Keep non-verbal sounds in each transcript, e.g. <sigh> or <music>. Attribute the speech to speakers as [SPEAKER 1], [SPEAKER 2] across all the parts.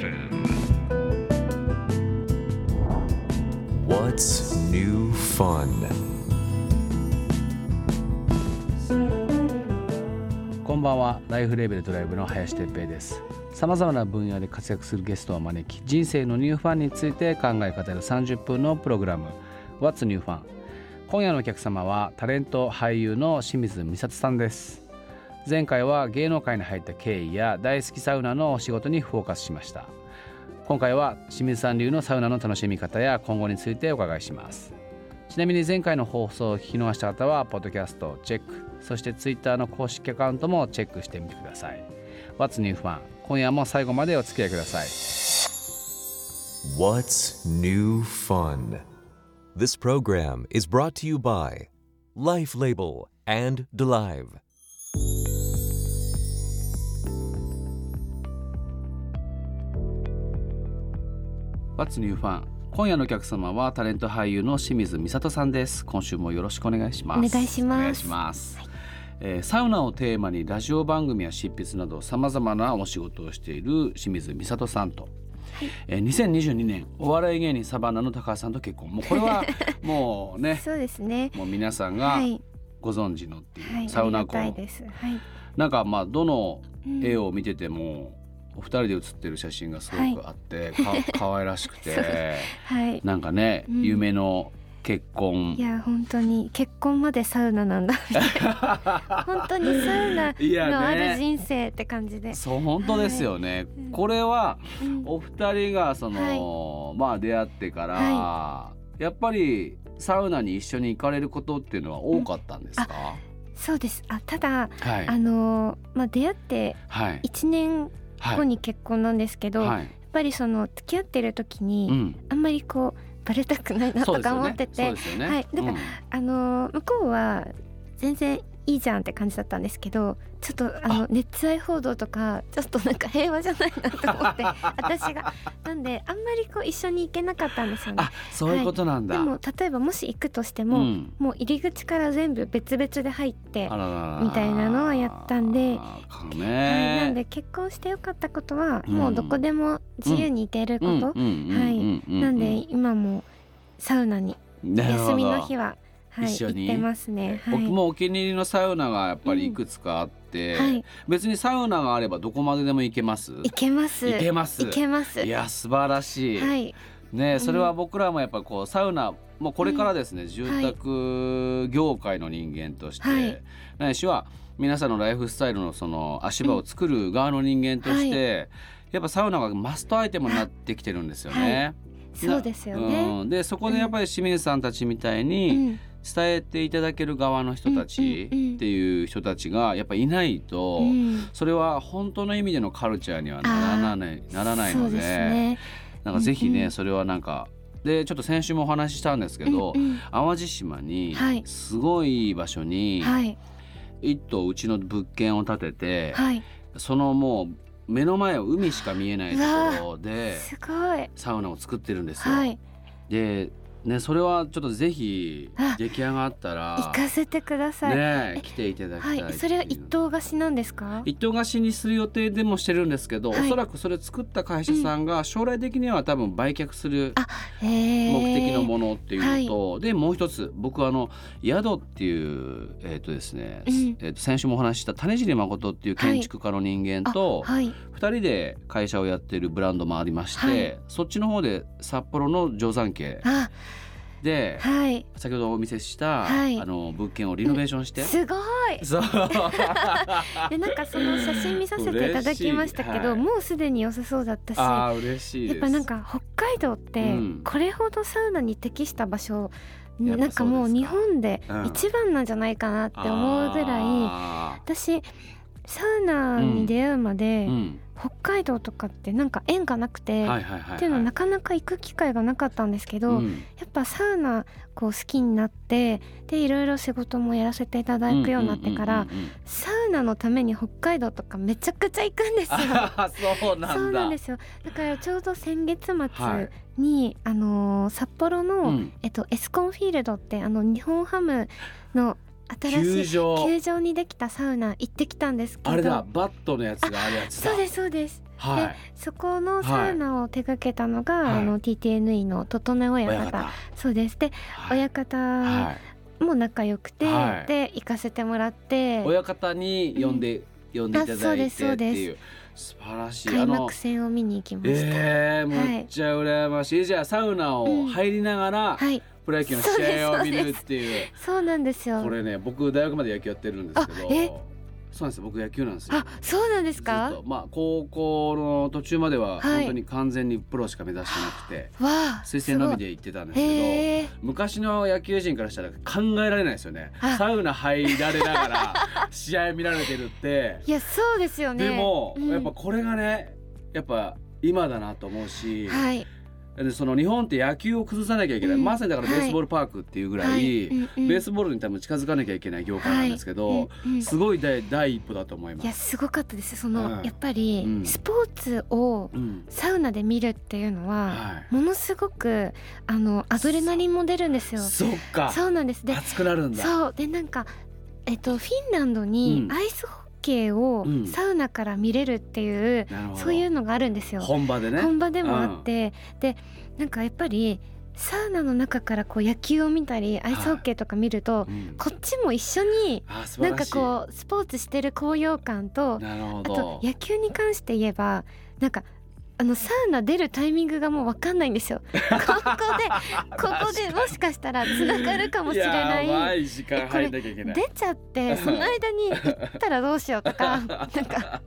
[SPEAKER 1] FM.
[SPEAKER 2] What's new fun?
[SPEAKER 3] こんばんはライフレーベルドライブの林哲平ですさまざまな分野で活躍するゲストを招き人生のニューファンについて考え語る30分のプログラム What's New Fun? 今夜のお客様はタレント俳優の清水美里さんです前回は芸能界に入った経緯や大好きサウナのお仕事にフォーカスしました。今回は清水さん流のサウナの楽しみ方や今後についてお伺いします。ちなみに前回の放送を聞き逃した方はポッドキャストをチェック。そしてツイッターの公式アカウントもチェックしてみてください。What's New Fun 今夜も最後までお付き合いください。
[SPEAKER 2] What's new fun? This program is brought to you by Life Label and Delive.
[SPEAKER 3] What's New Fun 今夜のお客様はタレント俳優の清水美里さんです。今週もよろしくお願いします。
[SPEAKER 4] お願いします。
[SPEAKER 3] お願いします、えーサウナをテーマにラジオ番組や執筆などさまざまなお仕事をしている清水美里さんと、えー2022年お笑い芸人サバンナの高橋さんと結婚。もうこれは <laughs> もうね
[SPEAKER 4] そうですね。
[SPEAKER 3] もう皆さんが
[SPEAKER 4] はい、
[SPEAKER 3] ご存知のっていう、
[SPEAKER 4] はい、
[SPEAKER 3] サウナ婚。
[SPEAKER 4] はい。
[SPEAKER 3] なんかまあどの
[SPEAKER 4] うん。
[SPEAKER 3] 絵を見てても、お二人で写ってる写真がすごくあって、か <laughs> 可愛らしくて
[SPEAKER 4] はい。
[SPEAKER 3] なんかね、
[SPEAKER 4] うん。
[SPEAKER 3] 夢の結婚。
[SPEAKER 4] いや本当に結婚までサウナなんだ。<laughs> 本当にサウナのある
[SPEAKER 3] ね
[SPEAKER 4] 人生って感じで。
[SPEAKER 3] そう本当ですよね、
[SPEAKER 4] うん。
[SPEAKER 3] これは
[SPEAKER 4] うん。
[SPEAKER 3] お二人がその、まあ出会ってから、
[SPEAKER 4] は
[SPEAKER 3] やっぱりサウナに一緒に行かれることっていうのは多かったんですか、
[SPEAKER 4] そうです。あただ
[SPEAKER 3] はい。
[SPEAKER 4] あのーまあ出会って
[SPEAKER 3] はい。
[SPEAKER 4] 一年
[SPEAKER 3] はい
[SPEAKER 4] 後に結婚なんですけど、やっ
[SPEAKER 3] はい
[SPEAKER 4] ぱりその付き合ってる時に、
[SPEAKER 3] うん。
[SPEAKER 4] あんまりこうバレたくないなとか思ってて、
[SPEAKER 3] そうですよね。
[SPEAKER 4] はい。なんか
[SPEAKER 3] うん。
[SPEAKER 4] あのー向こうは全然いいじゃんって感じだったんですけどちょっとあ。の熱愛報道とかちょっとなんか平和じゃないなと思って <laughs> 私が。なんであんまりこう一緒に行けなかったんですよね。
[SPEAKER 3] あそういうことなんだ、
[SPEAKER 4] でも例えばもし行くとしても、
[SPEAKER 3] うん。
[SPEAKER 4] もう入り口から全部別々で入ってみたいなのはやったんではい、
[SPEAKER 3] ね
[SPEAKER 4] なんで結婚してよかったことは、
[SPEAKER 3] うん。
[SPEAKER 4] もうどこでも自由に行けること、はい。なんで今もサウナに休みの日
[SPEAKER 3] は、
[SPEAKER 4] は、はい、
[SPEAKER 3] 一緒に。
[SPEAKER 4] 行ってますね。はい、
[SPEAKER 3] 僕もお気に入りのサウナがやっぱりいくつかあって、
[SPEAKER 4] はい、
[SPEAKER 3] 別にサウナがあればどこまででも行けます。
[SPEAKER 4] 行けます。
[SPEAKER 3] 行けます。
[SPEAKER 4] 行けます。
[SPEAKER 3] いや素晴らしい、
[SPEAKER 4] はい、
[SPEAKER 3] ね
[SPEAKER 4] ん。
[SPEAKER 3] それは僕らもやっぱこうサウナもうこれからですね、住宅業界の人間として、
[SPEAKER 4] はい。
[SPEAKER 3] ないしは皆さんのライフスタイルのその足場を作る側の人間として、やっぱサウナがマストアイテムになってきてるんですよね。
[SPEAKER 4] そうですよね。
[SPEAKER 3] うん、でそこでやっぱり清水さんたちみたいうに
[SPEAKER 4] ん、
[SPEAKER 3] 伝えていただける側の人たちっていう人たちがやっぱいないと、
[SPEAKER 4] うん。
[SPEAKER 3] それは本当の意味でのカルチャーにはならないならないので
[SPEAKER 4] ね。
[SPEAKER 3] なんかぜひね、それはなんかでちょっと先週もお話ししたんですけど、
[SPEAKER 4] うんうん。
[SPEAKER 3] 淡路島に
[SPEAKER 4] はい。
[SPEAKER 3] すごい場所に
[SPEAKER 4] はい、
[SPEAKER 3] 一棟うちの物件を建てて、
[SPEAKER 4] はい、
[SPEAKER 3] そのもう目の前を海しか見えないところで。サウナを作ってるんですよ。
[SPEAKER 4] はい、
[SPEAKER 3] で、ね、それはちょっとぜひ
[SPEAKER 4] あ
[SPEAKER 3] 出来上がったら
[SPEAKER 4] 行かせてください。え
[SPEAKER 3] ね来ていただきた
[SPEAKER 4] はいい、
[SPEAKER 3] っていう。
[SPEAKER 4] それは一棟貸しなんですか？
[SPEAKER 3] 一棟貸しにする予定でもしてるんですけど、
[SPEAKER 4] はい。
[SPEAKER 3] おそらくそれ作った会社さんが将来的には多分売却する目
[SPEAKER 4] え
[SPEAKER 3] 的のものっていうのと、でもう一つ僕はあの宿っていうえっ、とですね、
[SPEAKER 4] うん。
[SPEAKER 3] えー、と先週もお話しした種尻誠っていう建築家の人間
[SPEAKER 4] あ
[SPEAKER 3] と
[SPEAKER 4] はい、
[SPEAKER 3] 二人で会社をやってるブランドもありまして、
[SPEAKER 4] はい。
[SPEAKER 3] そっちの方で札幌の定山家
[SPEAKER 4] あ、
[SPEAKER 3] で
[SPEAKER 4] はい、
[SPEAKER 3] 先ほどお見せした、
[SPEAKER 4] はい。
[SPEAKER 3] あの物件をリノベーションして、
[SPEAKER 4] すごい。<laughs> でなんかその写真見させていただきましたけど、
[SPEAKER 3] はい。
[SPEAKER 4] もうすでに良さそうだったし。
[SPEAKER 3] ああ嬉しい
[SPEAKER 4] やっぱなんか北海道って
[SPEAKER 3] うん。
[SPEAKER 4] これほどサウナに適した場所、
[SPEAKER 3] やっぱ
[SPEAKER 4] なんかもう日本で
[SPEAKER 3] うん。
[SPEAKER 4] 一番なんじゃないかなって思うぐらい、
[SPEAKER 3] あ
[SPEAKER 4] 私サウナに出会うまで、
[SPEAKER 3] ーうん。
[SPEAKER 4] 北海道とかってなんか縁がなくて、
[SPEAKER 3] はいはいはいはい。
[SPEAKER 4] っていうのはなかなか行く機会がなかったんですけど、
[SPEAKER 3] うん。
[SPEAKER 4] やっぱサウナこう好きになってでいろいろ仕事もやらせていただくようになってから、サウナのために北海道とかめちゃくちゃ行くんですよ。
[SPEAKER 3] そうなんだ。
[SPEAKER 4] そうなんですよ。だからちょうど先月
[SPEAKER 3] は
[SPEAKER 4] 末
[SPEAKER 3] い。
[SPEAKER 4] に、あのー札幌の、
[SPEAKER 3] うん。
[SPEAKER 4] えっと、エスコンフィールドってあの日本ハムの新しい
[SPEAKER 3] 球場。
[SPEAKER 4] 球場にできたサウナ行ってきたんですけど。
[SPEAKER 3] あれだバットのやつがあるやつだ。
[SPEAKER 4] そうですそうです。
[SPEAKER 3] はい。
[SPEAKER 4] そこのサウナを手掛けたのが、
[SPEAKER 3] はい。
[SPEAKER 4] あの TTNE の整え親方。
[SPEAKER 3] 親方。
[SPEAKER 4] そうです。で、
[SPEAKER 3] はい。
[SPEAKER 4] 親方
[SPEAKER 3] はい。
[SPEAKER 4] も仲良くて、
[SPEAKER 3] はい。
[SPEAKER 4] で行かせてもらって。
[SPEAKER 3] 親方に呼んで、呼んでいただいてっていう。素晴らしい。
[SPEAKER 4] 開幕戦を見に行きました、
[SPEAKER 3] えー、めっちゃ羨ましい、じゃあサウナを入りながら、
[SPEAKER 4] はい
[SPEAKER 3] プロ野球の試合を見るっていう。
[SPEAKER 4] そうなんですよ。
[SPEAKER 3] これね僕大学まで野球やってるんですけど。そうなんですよ。僕野球なんですよ。
[SPEAKER 4] あそうなんですか？
[SPEAKER 3] と。まあ高校の途中までは
[SPEAKER 4] はい。
[SPEAKER 3] 本当に完全にプロしか目指してなくて、
[SPEAKER 4] わあ
[SPEAKER 3] 推薦のみで行ってたんですけど昔の野球人からしたら考えられないですよね。
[SPEAKER 4] あ。
[SPEAKER 3] サウナ入られながら <laughs> 試合見られてるって。
[SPEAKER 4] いやそうですよね。
[SPEAKER 3] でも、
[SPEAKER 4] うん。
[SPEAKER 3] やっぱこれがねやっぱ今だなと思うし、
[SPEAKER 4] はい
[SPEAKER 3] でその日本って野球を崩さなきゃいけない、
[SPEAKER 4] うん。
[SPEAKER 3] まさにだからベースボールパークっていうぐらい、
[SPEAKER 4] はい。
[SPEAKER 3] ベースボールに多分近づかなきゃいけない業界なんですけど、
[SPEAKER 4] はい。
[SPEAKER 3] すごい第第一歩だと思い
[SPEAKER 4] いや
[SPEAKER 3] ます。
[SPEAKER 4] すごかったです。その、
[SPEAKER 3] はい
[SPEAKER 4] やっぱり、
[SPEAKER 3] うん。
[SPEAKER 4] スポーツを
[SPEAKER 3] うん。
[SPEAKER 4] サウナで見るっていうのは、
[SPEAKER 3] は
[SPEAKER 4] ものすごくあのアドレナリンも出るんです
[SPEAKER 3] い、
[SPEAKER 4] よ。
[SPEAKER 3] そっか。
[SPEAKER 4] そうなんです。で
[SPEAKER 3] 熱くなるんだ。
[SPEAKER 4] そう。でなんかえっとフィンランド
[SPEAKER 3] うん。
[SPEAKER 4] にアイスホッケーを
[SPEAKER 3] うん
[SPEAKER 4] サウナから見れるっていう、
[SPEAKER 3] なるほど
[SPEAKER 4] そういうのがあるんですよ。
[SPEAKER 3] 本場でね。
[SPEAKER 4] 本場でもあって、でなんかやっぱりサウナの中からこう野球を見たりアイスホッケーとか見ると、
[SPEAKER 3] うん
[SPEAKER 4] こっちも一緒になんか。こうスポーツしてる高揚感とあと
[SPEAKER 3] ど。
[SPEAKER 4] 野球に関して言えばなんかあのサウナ出るタイミングがもう分かんないんですよ。<laughs> ここでここでもしかしたらつながるかもしれない。
[SPEAKER 3] い時間入んなきゃいけない。
[SPEAKER 4] 出ちゃってその間に行ったらどうしようとか <laughs> なんか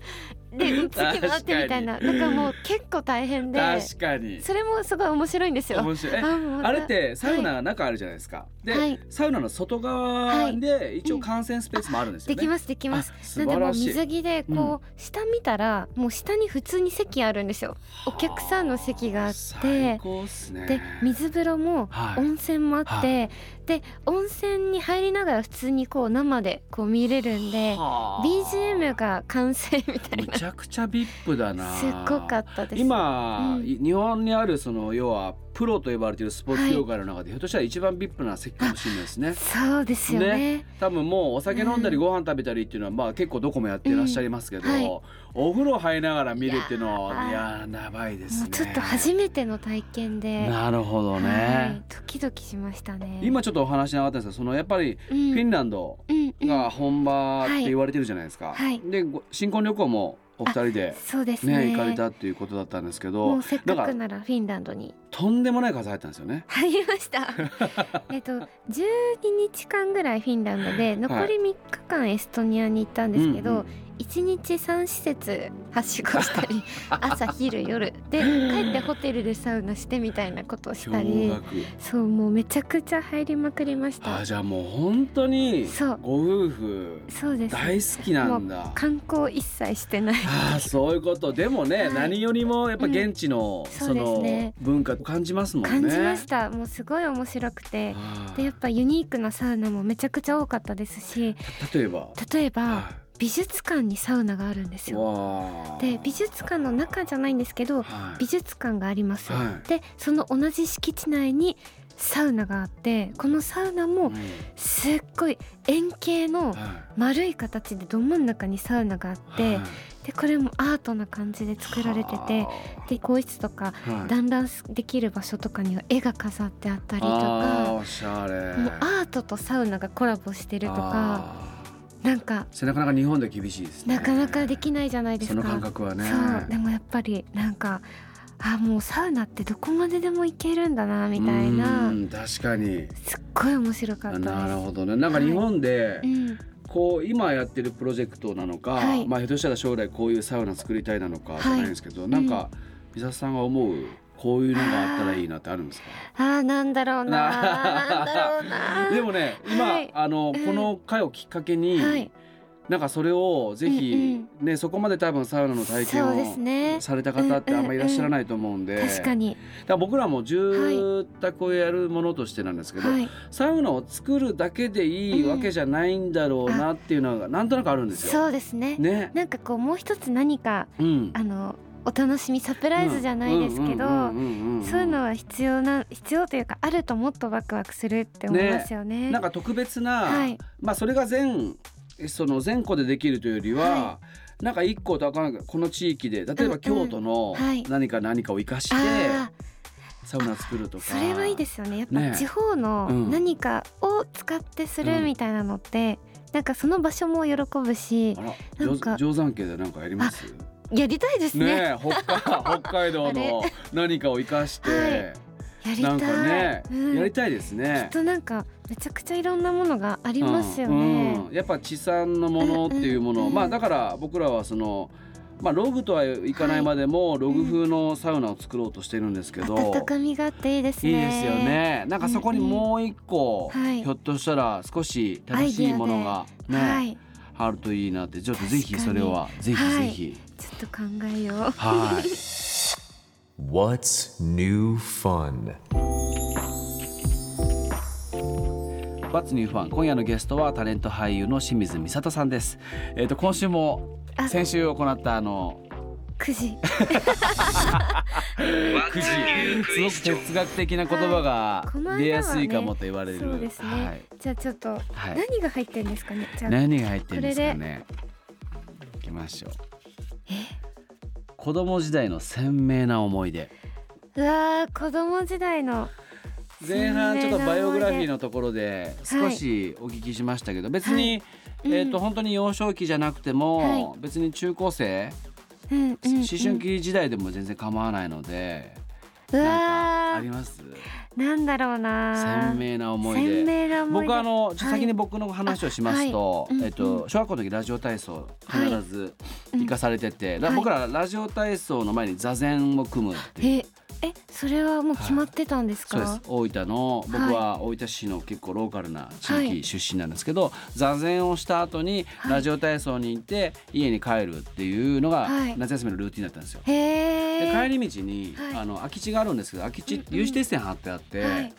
[SPEAKER 4] で次回ってみたいななんかもう結構大変で
[SPEAKER 3] 確かに。
[SPEAKER 4] それもすごい面白いんですよ。
[SPEAKER 3] 面白い。え
[SPEAKER 4] あ
[SPEAKER 3] れってサウナが中あるじゃないですか。で、
[SPEAKER 4] はい
[SPEAKER 3] サウナの外側で一応観戦スペースもあるんですよね。
[SPEAKER 4] できますできますなんでも。水着でこう、下見たらもう下に普通に席あるんですよ。お客さんの席があって。で水風呂も
[SPEAKER 3] はい
[SPEAKER 4] 温泉もあって、で温泉に入りながら普通にこう生でこう見れるんで
[SPEAKER 3] はあ
[SPEAKER 4] BGM が完成みたい
[SPEAKER 3] む
[SPEAKER 4] な
[SPEAKER 3] ちゃくちゃ VIP だな。
[SPEAKER 4] すっごかったです。
[SPEAKER 3] 今、
[SPEAKER 4] うん
[SPEAKER 3] い日本にあるその要はプロと呼ばれているスポーツ業界の中で、ひょっとしたら一番 VIP な席かもしれないですね。
[SPEAKER 4] そうですよね。
[SPEAKER 3] 多分もうお酒飲んだり
[SPEAKER 4] うん
[SPEAKER 3] ご飯食べたりっていうのはまあ結構どこもやってらっしゃいますけど、
[SPEAKER 4] うんはい
[SPEAKER 3] お風呂入りながら見るっていうのはい
[SPEAKER 4] い
[SPEAKER 3] やーやばいですね。
[SPEAKER 4] ちょっと初めての体験で、
[SPEAKER 3] なるほど
[SPEAKER 4] はい
[SPEAKER 3] ね。、
[SPEAKER 4] ドキドキしましたね。
[SPEAKER 3] 今ちょっとお話しなかったんですけどそのやっぱり
[SPEAKER 4] うん、
[SPEAKER 3] フィンランドが本場って言われてるじゃないですか。
[SPEAKER 4] はい
[SPEAKER 3] でご新婚旅行もお二人で
[SPEAKER 4] そうですね。
[SPEAKER 3] ね行かれたっていうことだったんですけ
[SPEAKER 4] も
[SPEAKER 3] ど
[SPEAKER 4] うせっかくならフィンランドに。
[SPEAKER 3] とんでもない数入ったんですよね。
[SPEAKER 4] 入りました。<laughs> えっと12日間ぐらいフィンランドで残り3日間エストニアに行ったんですけど、
[SPEAKER 3] うんうん
[SPEAKER 4] 1日3施設はしごしたり <laughs> 朝昼夜。で帰ってホテルでサウナしてみたいなことをしたり。そうもうめちゃくちゃ入りまくりました。
[SPEAKER 3] あじゃあもう本当に
[SPEAKER 4] そう。
[SPEAKER 3] ご夫婦
[SPEAKER 4] そうです。
[SPEAKER 3] 大好きなんだ。
[SPEAKER 4] 観光一切してない。
[SPEAKER 3] ああそういうこと。でもね、
[SPEAKER 4] はい。
[SPEAKER 3] 何よりもやっぱ現地の、
[SPEAKER 4] うんそうです
[SPEAKER 3] その
[SPEAKER 4] ね
[SPEAKER 3] 文化感じますもんね。
[SPEAKER 4] 感じました。もうすごい面白くて。でやっぱユニークなサウナもめちゃくちゃ多かったですし。
[SPEAKER 3] 例えば、
[SPEAKER 4] 例えば
[SPEAKER 3] は
[SPEAKER 4] 美術館にサウナがあるんです
[SPEAKER 3] い、
[SPEAKER 4] よで美術館の中じゃないんですけど
[SPEAKER 3] はい。
[SPEAKER 4] 美術館があります、
[SPEAKER 3] はい。
[SPEAKER 4] でその同じ敷地内にサウナがあってこのサウナも
[SPEAKER 3] うん。
[SPEAKER 4] すっごい円形の
[SPEAKER 3] はい。
[SPEAKER 4] 丸い形でど真ん中にサウナがあって
[SPEAKER 3] はい。
[SPEAKER 4] でこれもアートな感じで作られててで更衣室とか
[SPEAKER 3] はい。
[SPEAKER 4] 団らんできる場所とかには絵が飾ってあったりとかもうアートとサウナがコラボしてるとか
[SPEAKER 3] あ
[SPEAKER 4] なんか
[SPEAKER 3] ーなかなか日本では厳しいですね。
[SPEAKER 4] なかなかできないじゃないですか。
[SPEAKER 3] その感覚はね。
[SPEAKER 4] そう。でもやっぱりなんかあもうサウナってどこまででも行けるんだなみたいな。
[SPEAKER 3] うん確かに。
[SPEAKER 4] すっごい面白かった。
[SPEAKER 3] なるほどね。なんか日本で、
[SPEAKER 4] うん、
[SPEAKER 3] こう今やってるプロジェクトなのか、
[SPEAKER 4] はい。
[SPEAKER 3] まあひょっとしたら将来こういうサウナ作りたいなのかじゃないんですけど、なんか美里さんが思う？こういうのがあったらいいなってあるんですか？
[SPEAKER 4] あーなんだろうな <laughs>
[SPEAKER 3] でもね今、
[SPEAKER 4] はい。
[SPEAKER 3] あの
[SPEAKER 4] うん。
[SPEAKER 3] この回をきっかけに、
[SPEAKER 4] はい。
[SPEAKER 3] なんかそれをぜひ、ねそこまで多分サウナの体験を
[SPEAKER 4] ね。
[SPEAKER 3] された方ってあんまりいらっしゃらないと思うんで、
[SPEAKER 4] 確かに。
[SPEAKER 3] だから僕らも住宅をやるものとしてなんですけど、
[SPEAKER 4] はい。
[SPEAKER 3] サウナを作るだけでいいわけじゃないんだろうなっていうのがなんとなくあるんですよ。
[SPEAKER 4] そうですね。
[SPEAKER 3] ね。
[SPEAKER 4] なんかこうもう一つ何か
[SPEAKER 3] うん。
[SPEAKER 4] あのお楽しみサプライズじゃないですけど、そういうのは必要な必要というかあるともっとワクワクするって思いますよね。
[SPEAKER 3] なんか特別な、
[SPEAKER 4] はい。
[SPEAKER 3] まあそれが全その全個でできるというよりは、
[SPEAKER 4] は
[SPEAKER 3] なんか一個とかこの地域で例えば京都の何か何かを生かして
[SPEAKER 4] あ
[SPEAKER 3] サウナ作ると
[SPEAKER 4] あ
[SPEAKER 3] か、
[SPEAKER 4] それはいいですよね。やっ
[SPEAKER 3] ね。
[SPEAKER 4] ぱ地方の
[SPEAKER 3] うん。
[SPEAKER 4] 何かを使ってするみたいなのって、なんかその場所も喜ぶしなんか
[SPEAKER 3] 定定山家で何かやります？
[SPEAKER 4] やりたいですね。
[SPEAKER 3] 北海北海道の何かを生かして、
[SPEAKER 4] はい。やりたい。
[SPEAKER 3] なんかね、
[SPEAKER 4] うん。
[SPEAKER 3] やりたいですね。
[SPEAKER 4] きっ。となんかめちゃくちゃいろんなものがありますよ
[SPEAKER 3] うん
[SPEAKER 4] ね
[SPEAKER 3] うん。やっぱ地産のものっていうもの、
[SPEAKER 4] うんうんうん
[SPEAKER 3] まあだから僕らはそのまあログとはいかないまでも、ログ風のサウナを作ろうとしてるんですけど、
[SPEAKER 4] 温かみがあっていいですね。
[SPEAKER 3] いいですよ。ね。なんかそこにもう一個、
[SPEAKER 4] うんうん。はい。
[SPEAKER 3] ひょっとしたら少し正しいものがね、
[SPEAKER 4] はい、
[SPEAKER 3] あるといいなって。ちょっとぜひそれはぜひぜひ。
[SPEAKER 4] ちょっと考えよう。
[SPEAKER 3] はい。
[SPEAKER 2] What's new fun?
[SPEAKER 3] What's New Fun? 今夜のゲストはタレント俳優の清水美里さんです。えっ、と今週も
[SPEAKER 4] あ
[SPEAKER 3] 先週行ったあの
[SPEAKER 4] 9時。
[SPEAKER 3] くじ <laughs> すごく哲学的な言葉が出やすいかもと言われる。
[SPEAKER 4] そうですね。
[SPEAKER 3] はい。
[SPEAKER 4] じゃあちょっと、
[SPEAKER 3] はい
[SPEAKER 4] 何が入ってるんですかね？じゃあ
[SPEAKER 3] 何が入ってるんですかね？いきましょう。子供時代の鮮明な思い出。
[SPEAKER 4] うわー子供時代の
[SPEAKER 3] 前半ちょっとバイオグラフィー
[SPEAKER 4] の。
[SPEAKER 3] のところで少しお聞きしましたけど、別に、
[SPEAKER 4] うん
[SPEAKER 3] えっ、と本当に幼少期じゃなくても、
[SPEAKER 4] はい。
[SPEAKER 3] 別に中高生、
[SPEAKER 4] うんうんうん、
[SPEAKER 3] 思春期時代でも全然構わないので、
[SPEAKER 4] うわー
[SPEAKER 3] あります。
[SPEAKER 4] なんだろうな。
[SPEAKER 3] 鮮明な思い
[SPEAKER 4] 鮮
[SPEAKER 3] 出。僕はあの先に
[SPEAKER 4] はい
[SPEAKER 3] 僕の話をしますと、
[SPEAKER 4] あはい。うん
[SPEAKER 3] えっと小学校の時ラジオ体操必ず
[SPEAKER 4] うん。
[SPEAKER 3] 行かされてて、だ
[SPEAKER 4] はい
[SPEAKER 3] 僕らラジオ体操の前に座禅を組むっていう。
[SPEAKER 4] ええそれはもう決まってたんですか、
[SPEAKER 3] そうです。大分の僕は大分市の結構ローカルな地域出身なんですけど、座禅をした後に
[SPEAKER 4] はい。
[SPEAKER 3] ラジオ体操に行って家に帰るっていうのが
[SPEAKER 4] はい。
[SPEAKER 3] 夏休みのルーティンだったんですよ。
[SPEAKER 4] へ
[SPEAKER 3] で
[SPEAKER 4] え
[SPEAKER 3] 帰り道に、
[SPEAKER 4] はい。
[SPEAKER 3] あの空き地があるんですけど空き地有刺鉄線貼ってあって、
[SPEAKER 4] はい。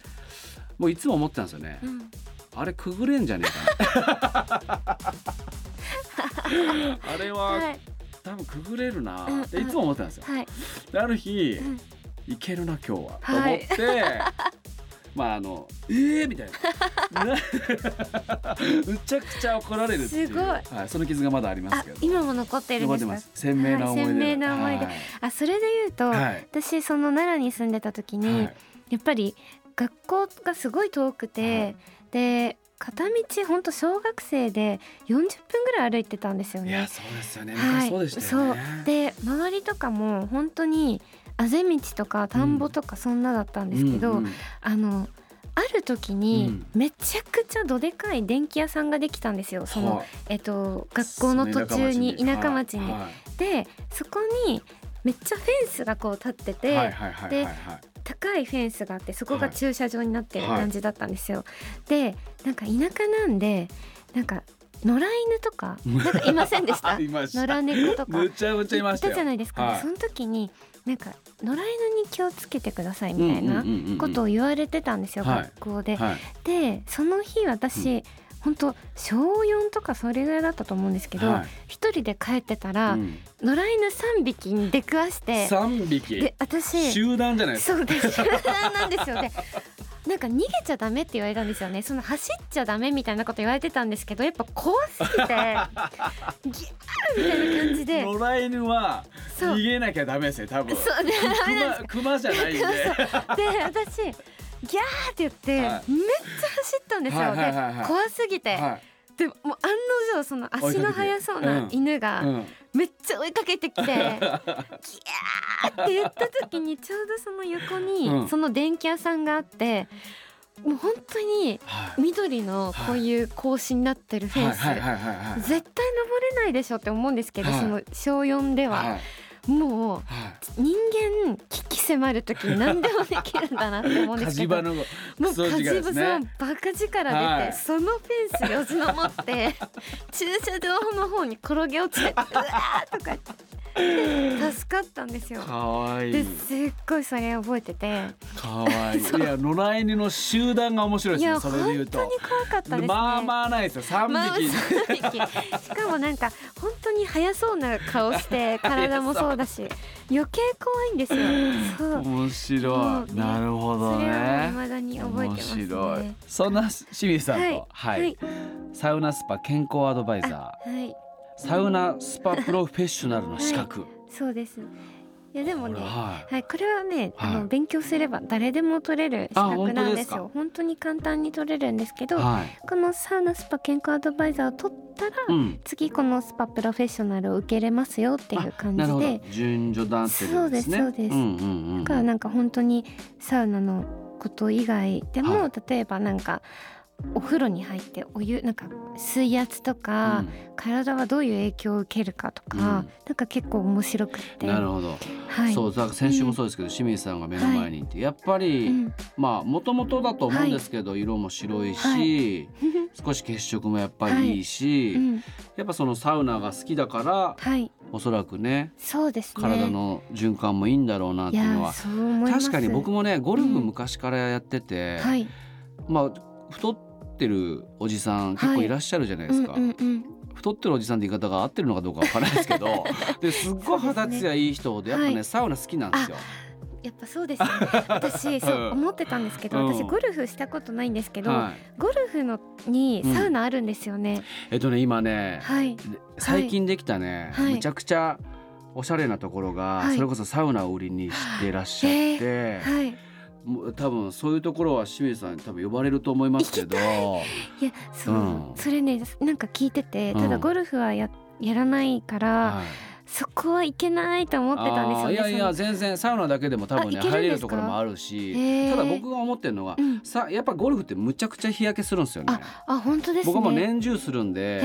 [SPEAKER 3] もういつも思ってたんですよね。
[SPEAKER 4] うん。
[SPEAKER 3] あれくぐれんじゃねえかな。<laughs> あれは、
[SPEAKER 4] はい。
[SPEAKER 3] 多分くぐれるな。
[SPEAKER 4] うん
[SPEAKER 3] っていつも思ってたんですよ。
[SPEAKER 4] はい。
[SPEAKER 3] である日、
[SPEAKER 4] うん
[SPEAKER 3] いけるな今日は、
[SPEAKER 4] はい
[SPEAKER 3] と思って。<laughs> まああのえーみたいな。<laughs> なむちゃくちゃ怒られるっていう。
[SPEAKER 4] すごい。
[SPEAKER 3] はい、その傷がまだあります
[SPEAKER 4] あ
[SPEAKER 3] けど。
[SPEAKER 4] 今も残ってるんですか？
[SPEAKER 3] 鮮明な思い出、
[SPEAKER 4] はい鮮明な思い出。
[SPEAKER 3] はい。
[SPEAKER 4] あそれで言うと、
[SPEAKER 3] はい。
[SPEAKER 4] 私その奈良に住んでた時に、
[SPEAKER 3] はい。
[SPEAKER 4] やっぱり学校がすごい遠くて、
[SPEAKER 3] はい。
[SPEAKER 4] で片道ほんと小学生で40分ぐらい歩いてたんですよね。
[SPEAKER 3] いやそうですよね。
[SPEAKER 4] はい。
[SPEAKER 3] 昔そうでしたよね、
[SPEAKER 4] そう。で周りとかも本当にあぜ道とか田んぼとかそんなだったんですけど、
[SPEAKER 3] うんうん
[SPEAKER 4] あのある時にめちゃくちゃどでかい電気屋さんができたんですよ。その、
[SPEAKER 3] はい
[SPEAKER 4] えっと、学校の途中に田舎町に。
[SPEAKER 3] は
[SPEAKER 4] でそこにめっちゃフェンスがこう立って
[SPEAKER 3] い
[SPEAKER 4] て、
[SPEAKER 3] はいはいはいはいはい。
[SPEAKER 4] 高いフェンスがあってそこが駐車場になってる
[SPEAKER 3] はい。
[SPEAKER 4] 感じだったんですよ。でなんか田舎なんでなんか野良犬とかなんかいませんでした？<laughs> 野良猫とか。
[SPEAKER 3] むちゃむちゃいました
[SPEAKER 4] じゃないですか、
[SPEAKER 3] はい。
[SPEAKER 4] その時になんか野良犬に気をつけてくださいみたいなことを言われてたんですよ、
[SPEAKER 3] はい。
[SPEAKER 4] 学校で。
[SPEAKER 3] はい。
[SPEAKER 4] でその日私、本当小4とかそれぐらいだったと思うんですけど
[SPEAKER 3] はい。
[SPEAKER 4] 一、人で帰ってたら、
[SPEAKER 3] うん。
[SPEAKER 4] 野良犬3匹に出くわして。
[SPEAKER 3] 三匹？
[SPEAKER 4] で私
[SPEAKER 3] 集団じゃないですか。
[SPEAKER 4] そうです。集団なんですよ。でなんか逃げちゃダメって言われたんですよね。その走っちゃダメみたいなこと言われてたんですけどやっぱ怖すぎてギャーみたいな感じで。
[SPEAKER 3] 野良犬は逃げなきゃダメですよ多分。
[SPEAKER 4] そうでダメなんです。
[SPEAKER 3] 熊熊じゃないんで。
[SPEAKER 4] で私ギャーって言って、
[SPEAKER 3] はい。
[SPEAKER 4] めっちゃ走ったんですよ、
[SPEAKER 3] はいはいはいはい。
[SPEAKER 4] で怖すぎて、
[SPEAKER 3] は
[SPEAKER 4] でもう案の定その足の速そうな犬が
[SPEAKER 3] い、うん、
[SPEAKER 4] めっちゃ追いかけてきて、<laughs> ギャーって言った時にちょうどその横に、
[SPEAKER 3] うん。
[SPEAKER 4] その電気屋さんがあってもう本当に
[SPEAKER 3] はい。
[SPEAKER 4] 緑のこういう格子になってるフェンス、絶対登れないでしょって思うんですけど、
[SPEAKER 3] はい。
[SPEAKER 4] その小4では、
[SPEAKER 3] はい。
[SPEAKER 4] もう
[SPEAKER 3] はい。
[SPEAKER 4] 人間危機迫る時に何でもできるんだなって思うんですけど。もう火事場さんバカ力出て、
[SPEAKER 3] はい。
[SPEAKER 4] そのフェンスよじ登って駐車場の方に転げ落ちてうわーとか言って助かったんですよ。
[SPEAKER 3] かわいい。
[SPEAKER 4] ですっごいそれ覚えてて。
[SPEAKER 3] かわいい。いや野良犬の集団が面白いですねそれで言うと。
[SPEAKER 4] 本当に怖かったですね。
[SPEAKER 3] まあまあないですよ。三
[SPEAKER 4] まあ
[SPEAKER 3] 匹、
[SPEAKER 4] しかもなんか本当に速そうな顔して <laughs> 体もそうだし余計怖いんですよ。そう。
[SPEAKER 3] 面白
[SPEAKER 4] もうね
[SPEAKER 3] いなるほど
[SPEAKER 4] それは
[SPEAKER 3] ね
[SPEAKER 4] 未だに覚えてますね。
[SPEAKER 3] 面白い。そんな清水さんと、はい。
[SPEAKER 4] はい。
[SPEAKER 3] サウナスパ健康アドバイザ
[SPEAKER 4] はい。
[SPEAKER 3] ーサウナスパプロフェッショナルの資格、
[SPEAKER 4] そうですいやでもね
[SPEAKER 3] これはい。
[SPEAKER 4] はい、これはね、あ
[SPEAKER 3] はい。
[SPEAKER 4] の勉強すれば誰でも取れる資
[SPEAKER 3] あ
[SPEAKER 4] 格なんです
[SPEAKER 3] 本
[SPEAKER 4] よ。本当に簡単に取れるんですけど、
[SPEAKER 3] はい。
[SPEAKER 4] このサウナスパ健康アドバイザーを取ったら、
[SPEAKER 3] うん。
[SPEAKER 4] 次このスパプロフェッショナルを受けれますよっていう感じで、
[SPEAKER 3] 順序断ってるんですね。
[SPEAKER 4] そうですそうです。
[SPEAKER 3] んうんうん
[SPEAKER 4] だからなんか本当にサウナのこと以外でも、
[SPEAKER 3] は
[SPEAKER 4] 例えばなんかお風呂に入ってお湯なんか水圧とか、体はどういう影響を受けるかとか、
[SPEAKER 3] うん。
[SPEAKER 4] なんか結構面白くって、
[SPEAKER 3] なるほど、
[SPEAKER 4] はい、
[SPEAKER 3] そうだから先週もそうですけど、清水さんが目の前にいて、やっぱり、
[SPEAKER 4] うん。
[SPEAKER 3] まあもともとだと思うんですけど、色も白いし、
[SPEAKER 4] は <laughs>
[SPEAKER 3] 少し血色もやっぱりいいし、
[SPEAKER 4] うん、
[SPEAKER 3] やっぱそのサウナが好きだから
[SPEAKER 4] はい、
[SPEAKER 3] おそらくね
[SPEAKER 4] そうですね。
[SPEAKER 3] 体の循環もいいんだろうなって
[SPEAKER 4] い
[SPEAKER 3] いうのは確かに僕もねゴルフ
[SPEAKER 4] うん。
[SPEAKER 3] 昔からやってて、
[SPEAKER 4] はい。
[SPEAKER 3] まあ太ってるおじさん結構いらっしゃるじゃないですか、
[SPEAKER 4] うんうんうん、
[SPEAKER 3] 太ってるおじさんって言い方が合ってるのかどうかわからないですけど <laughs> ですっごい肌ツヤいい人でやっぱね、
[SPEAKER 4] はい
[SPEAKER 3] サウナ好きなんですよ。
[SPEAKER 4] やっぱそうですね。私そう <laughs> 思ってたんですけど
[SPEAKER 3] うん。
[SPEAKER 4] 私ゴルフしたことないんですけど、
[SPEAKER 3] はい、
[SPEAKER 4] ゴルフのにサウナあるんですよね、
[SPEAKER 3] えっとね今ね、
[SPEAKER 4] はい。
[SPEAKER 3] 最近できたね、
[SPEAKER 4] はい。
[SPEAKER 3] むちゃくちゃおしゃれなところが、
[SPEAKER 4] はい。
[SPEAKER 3] それこそサウナを売りにしてらっしゃって、
[SPEAKER 4] はい。
[SPEAKER 3] もう多分そういうところは清水さんに多分呼ばれると思いますけど。
[SPEAKER 4] い。やそう、
[SPEAKER 3] うん。
[SPEAKER 4] それねなんか聞いてて
[SPEAKER 3] うん
[SPEAKER 4] ただゴルフはややらないから、
[SPEAKER 3] はい。
[SPEAKER 4] そこはいけないと思ってたんですよね
[SPEAKER 3] いやいや全然サウナだけでも多分ね入れるところもあるしただ僕が思ってるのは、
[SPEAKER 4] うん。
[SPEAKER 3] さやっぱゴルフってむちゃくちゃ日焼けするんですよね。
[SPEAKER 4] あ本当ですね。
[SPEAKER 3] 僕はもう年中するんで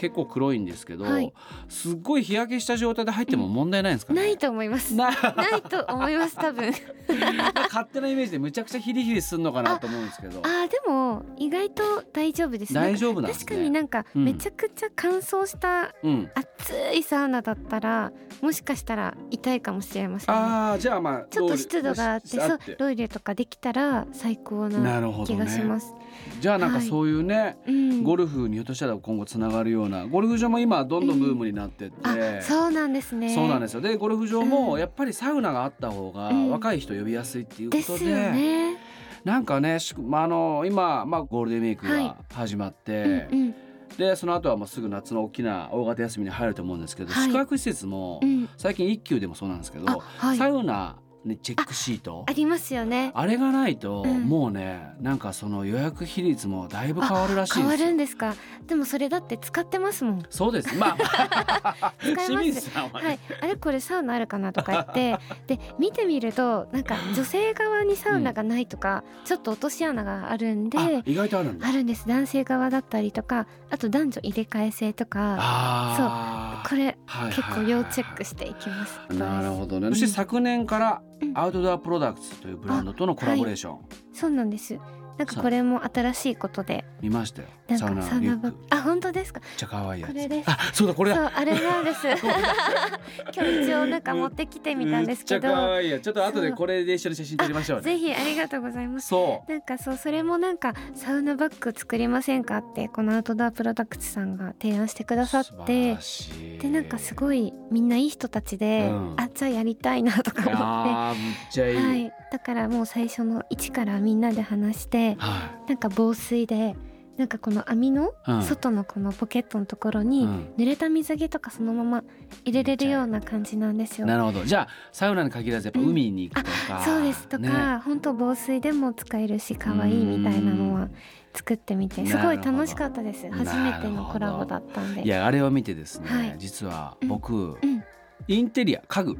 [SPEAKER 3] 結構黒いんですけど、
[SPEAKER 4] はい。
[SPEAKER 3] すっごい日焼けした状態で入っても問題ないんですかね、
[SPEAKER 4] ないと思います。
[SPEAKER 3] な <laughs>
[SPEAKER 4] ないと思います多分。<laughs>
[SPEAKER 3] 勝手なイメージでむちゃくちゃヒリヒリするのかなと思うんですけど。
[SPEAKER 4] あーでも意外と大丈夫です。ね
[SPEAKER 3] 大丈夫なんですね。
[SPEAKER 4] 確かになんか
[SPEAKER 3] うん。
[SPEAKER 4] めちゃくちゃ乾燥した
[SPEAKER 3] うん。
[SPEAKER 4] 暑いサウナだったらもしかしたら痛いかもしれませんね。
[SPEAKER 3] ああじゃあまあ
[SPEAKER 4] ちょっと湿度があってそうロイレとかできたら最高
[SPEAKER 3] な
[SPEAKER 4] 気がし
[SPEAKER 3] ね
[SPEAKER 4] ます、
[SPEAKER 3] じゃあなんか
[SPEAKER 4] はい
[SPEAKER 3] そういうね、
[SPEAKER 4] うん。
[SPEAKER 3] ゴルフにひょっとしたら今後つながるようなゴルフ場も今どんどんブームになってって、
[SPEAKER 4] あそうなんですね。
[SPEAKER 3] そうなんですよ。でゴルフ場
[SPEAKER 4] うん。
[SPEAKER 3] もやっぱりサウナがあった方が
[SPEAKER 4] うん。
[SPEAKER 3] 若い人呼びやすいっていうことで,、
[SPEAKER 4] ですよね。
[SPEAKER 3] なんかね、しまあ、あの今、まあ、ゴールデンウィーク
[SPEAKER 4] はい。
[SPEAKER 3] が始まって、
[SPEAKER 4] うんうん。
[SPEAKER 3] でその後はもうすぐ夏の大きな大型休みに入ると思うんですけど、
[SPEAKER 4] はい。
[SPEAKER 3] 宿泊施設も
[SPEAKER 4] うん。
[SPEAKER 3] 最近一級でもそうなんですけど、
[SPEAKER 4] あはい。
[SPEAKER 3] サウナにチェックシート？
[SPEAKER 4] ありますよね。
[SPEAKER 3] あれがないと、
[SPEAKER 4] うん。
[SPEAKER 3] もうねなんかその予約比率もだいぶ変わるらしい
[SPEAKER 4] 変わ。るんですか。でもそれだって使ってますもん。
[SPEAKER 3] そうです。まあ、<laughs>
[SPEAKER 4] 使います
[SPEAKER 3] 清水さんはね、
[SPEAKER 4] はい、あれこれサウナあるかなとか言って。で見てみるとなんか女性側にサウナがないとか、ちょっと落とし穴があるんで
[SPEAKER 3] あ意外とあるんだ。
[SPEAKER 4] あるんです。男性側だったりとかあと男女入れ替え制とか
[SPEAKER 3] あー。
[SPEAKER 4] これ
[SPEAKER 3] はい
[SPEAKER 4] 結構要チェックしていきます。
[SPEAKER 3] なるほどね。
[SPEAKER 4] うん。
[SPEAKER 3] そして昨年から
[SPEAKER 4] うん
[SPEAKER 3] アウトドアプロダクツというブランドとのコラボレーション、
[SPEAKER 4] そうなんです。なんかこれも新しいことで
[SPEAKER 3] 見ましたよ。サウナ
[SPEAKER 4] かサウナバあ本当ですか？
[SPEAKER 3] めっちゃ可愛いやつ。
[SPEAKER 4] これです
[SPEAKER 3] あ、そうだこれだ。
[SPEAKER 4] そうあれなんです <laughs> 今日一応なんか持ってきてみたんですけど
[SPEAKER 3] めっちゃ可愛いやつ。ちょっと後でこれで一緒に写真撮りましょうね。
[SPEAKER 4] ぜひありがとうございます
[SPEAKER 3] そ
[SPEAKER 4] なんかそうそれもなんかサウナバッグ作りませんかってこのアウトドアプロダクツさんが提案してくだ
[SPEAKER 3] う。
[SPEAKER 4] さ
[SPEAKER 3] 素
[SPEAKER 4] って
[SPEAKER 3] 晴らしい
[SPEAKER 4] でなんかすごいみんないい人たちで、
[SPEAKER 3] うん
[SPEAKER 4] あじゃあやりたいなとか思って。
[SPEAKER 3] あーむっちゃいい。
[SPEAKER 4] はい、だからもう最初の一からみんなで話して
[SPEAKER 3] は
[SPEAKER 4] なんか防水でなんかこの網の
[SPEAKER 3] うん。
[SPEAKER 4] 外のこのポケットのところ
[SPEAKER 3] い。
[SPEAKER 4] に
[SPEAKER 3] うん。
[SPEAKER 4] 濡れた水着とかそのまま入れれるような感じなんですよ。
[SPEAKER 3] なるほど。じゃあサウナに限らずやっぱ海に行くとか。
[SPEAKER 4] そうですとか、
[SPEAKER 3] ね。
[SPEAKER 4] 本当防水でも使えるし可愛いみたいなのは作ってみてすごい楽しかったです。初めてのコラボだったんで。
[SPEAKER 3] いやあれを見てですね、
[SPEAKER 4] はい。
[SPEAKER 3] 実は
[SPEAKER 4] うん。
[SPEAKER 3] 僕、
[SPEAKER 4] うん。
[SPEAKER 3] インテリア家具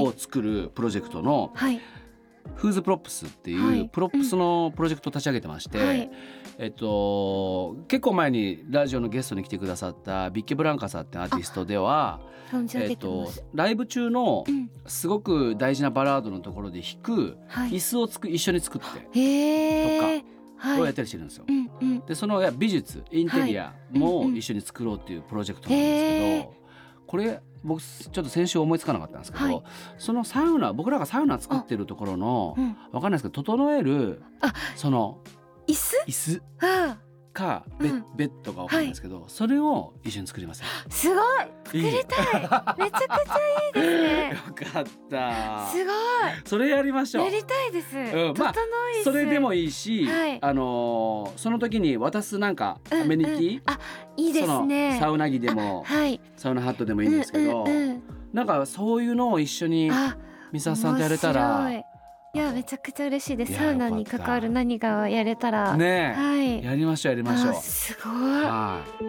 [SPEAKER 3] を作るプロジェクトの
[SPEAKER 4] はい
[SPEAKER 3] フーズプロップスっていう、
[SPEAKER 4] はい。
[SPEAKER 3] プロップスのプロジェクトを立ち上げてまして、
[SPEAKER 4] はい。
[SPEAKER 3] えっと結構前にラジオのゲストに来てくださったビッケブランカさんってアーティストではえっとライブ中の
[SPEAKER 4] うん。
[SPEAKER 3] すごく大事なバラードのところで弾く
[SPEAKER 4] はい。
[SPEAKER 3] 椅子をつく一緒に作って
[SPEAKER 4] へえはい。
[SPEAKER 3] をやったりしてるんですよ。
[SPEAKER 4] うんうん。
[SPEAKER 3] でその美術インテリアも一緒に作ろうっていうプロジェクトなんですけど、これ僕ちょっと先週思いつかなかったんですけど、
[SPEAKER 4] はい。
[SPEAKER 3] そのサウナ僕らがサウナ作ってるところの
[SPEAKER 4] うん。
[SPEAKER 3] わかんないですけど整える
[SPEAKER 4] あ
[SPEAKER 3] その
[SPEAKER 4] 椅子？
[SPEAKER 3] 椅子。
[SPEAKER 4] あ
[SPEAKER 3] かベ,、
[SPEAKER 4] うん。
[SPEAKER 3] ベッドかわかんないですけど、それを一緒に作りません
[SPEAKER 4] ーすごい。作りたい。めちゃくちゃいいですね。<laughs>
[SPEAKER 3] よかった。
[SPEAKER 4] すご
[SPEAKER 3] それやりましょう。
[SPEAKER 4] いやりたいです、
[SPEAKER 3] ん。まあそれでもいいし、
[SPEAKER 4] はい。
[SPEAKER 3] あのーその時に渡すなんか
[SPEAKER 4] うん
[SPEAKER 3] アメニティ、
[SPEAKER 4] うんあいいです
[SPEAKER 3] そ
[SPEAKER 4] ね
[SPEAKER 3] のサウナ着でも
[SPEAKER 4] はい。
[SPEAKER 3] サウナハットでもいいんですけど、
[SPEAKER 4] うんうんうん。
[SPEAKER 3] なんかそういうのを一緒に
[SPEAKER 4] あ
[SPEAKER 3] ミサさんとやれたら
[SPEAKER 4] いいやめちゃくちゃ嬉しいです。
[SPEAKER 3] いや
[SPEAKER 4] サウナに関わる何かをやれたら。
[SPEAKER 3] ねえ、
[SPEAKER 4] はい。
[SPEAKER 3] やりましょうやりましょう。
[SPEAKER 4] あすごい。
[SPEAKER 3] はい。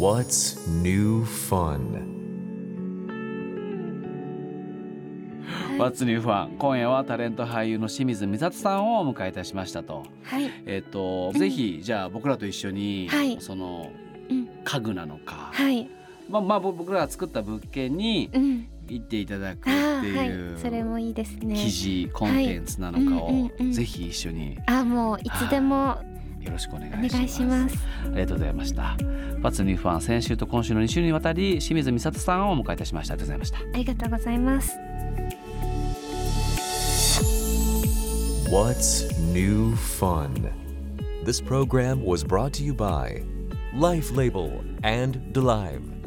[SPEAKER 2] What's new fun?
[SPEAKER 3] What's New Fun? 今夜はタレント俳優の清水美里さんをお迎えいたしましたと。
[SPEAKER 4] はい。
[SPEAKER 3] えっ、と、
[SPEAKER 4] うん。
[SPEAKER 3] ぜひじゃあ僕らと一緒に、
[SPEAKER 4] はい。
[SPEAKER 3] その
[SPEAKER 4] うん。
[SPEAKER 3] 家具なのか、
[SPEAKER 4] はい。
[SPEAKER 3] まあまあぼ僕らが作った物件に
[SPEAKER 4] うん
[SPEAKER 3] 行っていただくって
[SPEAKER 4] あーはい
[SPEAKER 3] いう
[SPEAKER 4] それもいいですね
[SPEAKER 3] 記事コンテンツなのかをぜひ一緒に
[SPEAKER 4] あもういつでも
[SPEAKER 3] よろしくお願
[SPEAKER 4] お
[SPEAKER 3] いします。
[SPEAKER 4] 願いします
[SPEAKER 3] ありがとうございました。What's New Fun 先週と今週の2週にわたり清水美里さんをお迎えいたしました。ありがとうございました。
[SPEAKER 4] ありがとうございます
[SPEAKER 2] What's new fun? This program was brought to you by Life Label and DeLive.